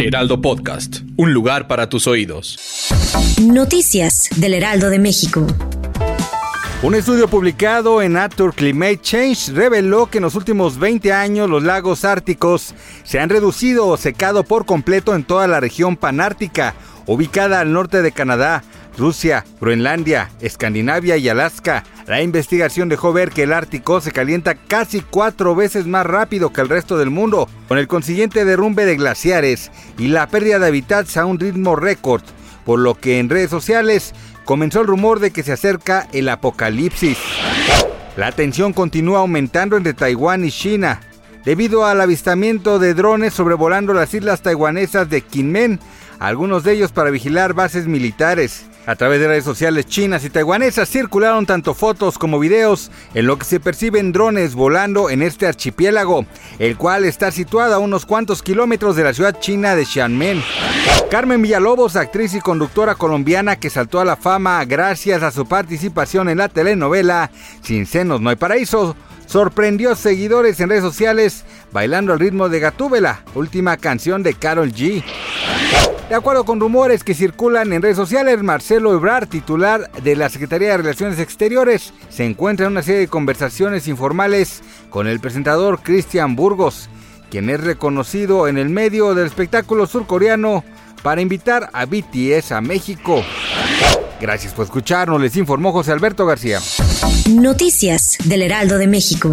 Heraldo Podcast, un lugar para tus oídos. Noticias del Heraldo de México. Un estudio publicado en Nature Climate Change reveló que en los últimos 20 años los lagos árticos se han reducido o secado por completo en toda la región panártica, ubicada al norte de Canadá, Rusia, Groenlandia, Escandinavia y Alaska. La investigación dejó ver que el Ártico se calienta casi cuatro veces más rápido que el resto del mundo, con el consiguiente derrumbe de glaciares y la pérdida de hábitats a un ritmo récord, por lo que en redes sociales comenzó el rumor de que se acerca el apocalipsis. La tensión continúa aumentando entre Taiwán y China, debido al avistamiento de drones sobrevolando las islas taiwanesas de Kinmen, algunos de ellos para vigilar bases militares. A través de redes sociales chinas y taiwanesas circularon tanto fotos como videos en lo que se perciben drones volando en este archipiélago, el cual está situado a unos cuantos kilómetros de la ciudad china de Xiamen. Carmen Villalobos, actriz y conductora colombiana que saltó a la fama gracias a su participación en la telenovela Sin senos no hay paraíso, sorprendió seguidores en redes sociales bailando al ritmo de Gatúbela, última canción de Carol G. De acuerdo con rumores que circulan en redes sociales, Marcelo Ebrard, titular de la Secretaría de Relaciones Exteriores, se encuentra en una serie de conversaciones informales con el presentador Cristian Burgos, quien es reconocido en el medio del espectáculo surcoreano para invitar a BTS a México. Gracias por escucharnos, les informó José Alberto García. Noticias del Heraldo de México.